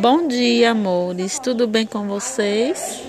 Bom dia, amores. Tudo bem com vocês?